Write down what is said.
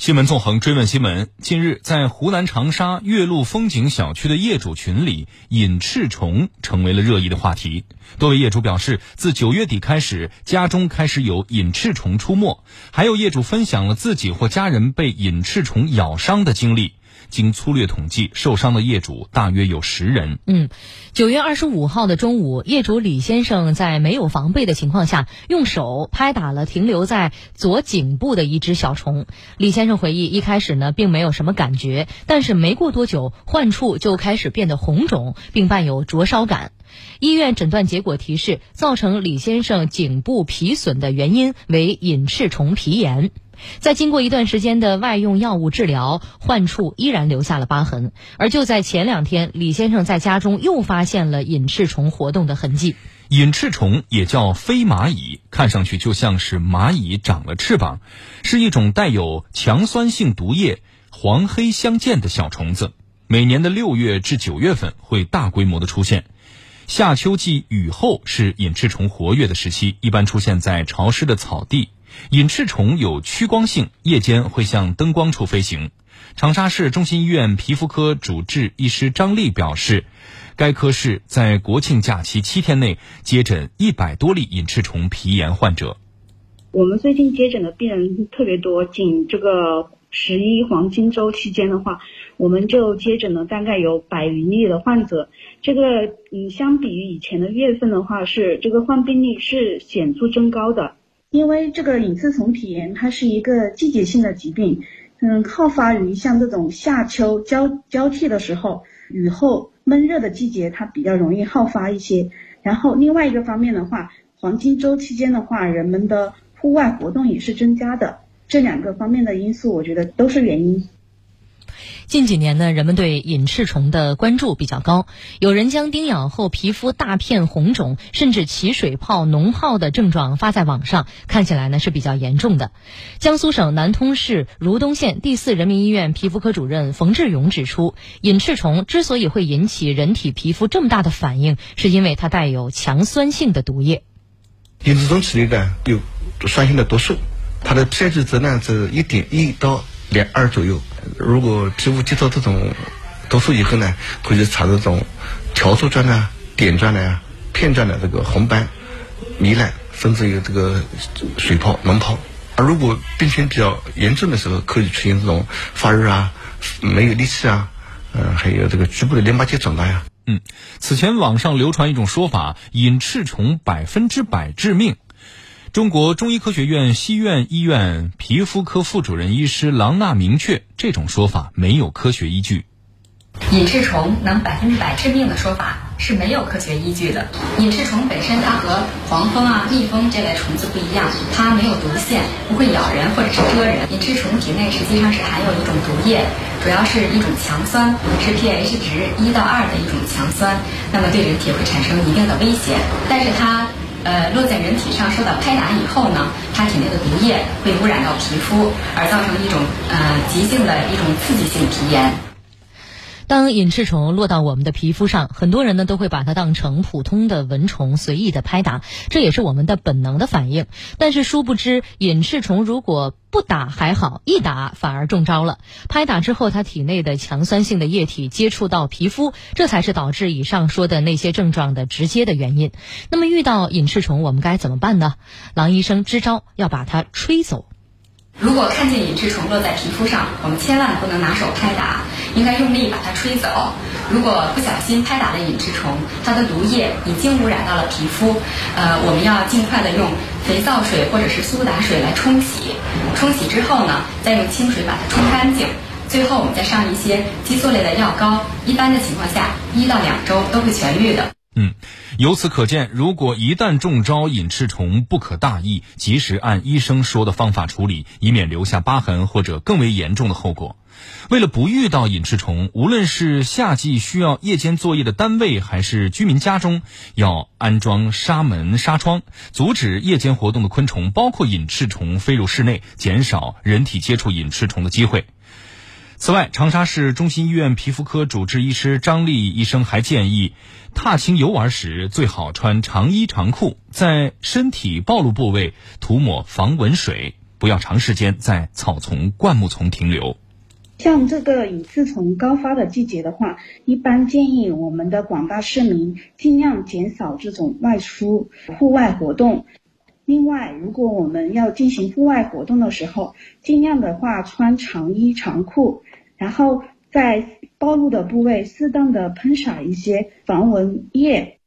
新闻纵横追问新闻。近日，在湖南长沙岳麓风景小区的业主群里，隐翅虫成为了热议的话题。多位业主表示，自九月底开始，家中开始有隐翅虫出没，还有业主分享了自己或家人被隐翅虫咬伤的经历。经粗略统计，受伤的业主大约有十人。嗯，九月二十五号的中午，业主李先生在没有防备的情况下，用手拍打了停留在左颈部的一只小虫。李先生回忆，一开始呢，并没有什么感觉，但是没过多久，患处就开始变得红肿，并伴有灼烧感。医院诊断结果提示，造成李先生颈部皮损的原因为隐翅虫皮炎。在经过一段时间的外用药物治疗，患处依然留下了疤痕。而就在前两天，李先生在家中又发现了隐翅虫活动的痕迹。隐翅虫也叫飞蚂蚁，看上去就像是蚂蚁长了翅膀，是一种带有强酸性毒液、黄黑相间的小虫子。每年的六月至九月份会大规模的出现。夏秋季雨后是隐翅虫活跃的时期，一般出现在潮湿的草地。隐翅虫有趋光性，夜间会向灯光处飞行。长沙市中心医院皮肤科主治医师张丽表示，该科室在国庆假期七天内接诊一百多例隐翅虫皮炎患者。我们最近接诊的病人特别多，仅这个十一黄金周期间的话，我们就接诊了大概有百余例的患者。这个嗯，相比于以前的月份的话，是这个患病率是显著增高的。因为这个隐翅虫体炎，它是一个季节性的疾病，嗯，好发于像这种夏秋交交替的时候，雨后闷热的季节，它比较容易好发一些。然后另外一个方面的话，黄金周期间的话，人们的户外活动也是增加的，这两个方面的因素，我觉得都是原因。近几年呢，人们对隐翅虫的关注比较高，有人将叮咬后皮肤大片红肿，甚至起水泡、脓泡的症状发在网上，看起来呢是比较严重的。江苏省南通市如东县第四人民医院皮肤科主任冯志勇指出，隐翅虫之所以会引起人体皮肤这么大的反应，是因为它带有强酸性的毒液。隐翅虫体内呢有酸性的毒素，它的 pH 值呢是一点一到两二左右。如果皮肤接触这种毒素以后呢，可以产生这种条状状的、点状的、片状的这个红斑、糜烂，甚至有这个水泡、脓泡。而如果病情比较严重的时候，可以出现这种发热啊、没有力气啊，嗯，还有这个局部的淋巴结肿大呀。嗯，此前网上流传一种说法，隐翅虫百分之百致命。中国中医科学院西苑医院皮肤科副主任医师郎娜明确，这种说法没有科学依据。隐翅虫能百分之百致命的说法是没有科学依据的。隐翅虫本身它和黄蜂啊、蜜蜂这类虫子不一样，它没有毒腺，不会咬人或者是蛰人。隐翅虫体内实际上是含有一种毒液，主要是一种强酸，是 pH 值一到二的一种强酸，那么对人体会产生一定的威胁。但是它。呃，落在人体上受到拍打以后呢，它体内的毒液会污染到皮肤，而造成一种呃急性的一种刺激性皮炎。当隐翅虫落到我们的皮肤上，很多人呢都会把它当成普通的蚊虫随意的拍打，这也是我们的本能的反应。但是殊不知，隐翅虫如果不打还好，一打反而中招了。拍打之后，它体内的强酸性的液体接触到皮肤，这才是导致以上说的那些症状的直接的原因。那么遇到隐翅虫，我们该怎么办呢？郎医生支招，要把它吹走。如果看见隐翅虫落在皮肤上，我们千万不能拿手拍打，应该用力把它吹走。如果不小心拍打了隐翅虫，它的毒液已经污染到了皮肤，呃，我们要尽快的用肥皂水或者是苏打水来冲洗。冲洗之后呢，再用清水把它冲干净。最后我们再上一些激素类的药膏，一般的情况下，一到两周都会痊愈的。嗯，由此可见，如果一旦中招隐翅虫，不可大意，及时按医生说的方法处理，以免留下疤痕或者更为严重的后果。为了不遇到隐翅虫，无论是夏季需要夜间作业的单位，还是居民家中，要安装纱门、纱窗，阻止夜间活动的昆虫，包括隐翅虫飞入室内，减少人体接触隐翅虫的机会。此外，长沙市中心医院皮肤科主治医师张丽医生还建议，踏青游玩时最好穿长衣长裤，在身体暴露部位涂抹防蚊水。不要长时间在草丛、灌木丛停留。像这个隐翅虫高发的季节的话，一般建议我们的广大市民尽量减少这种外出户外活动。另外，如果我们要进行户外活动的时候，尽量的话穿长衣长裤，然后在暴露的部位适当的喷洒一些防蚊液。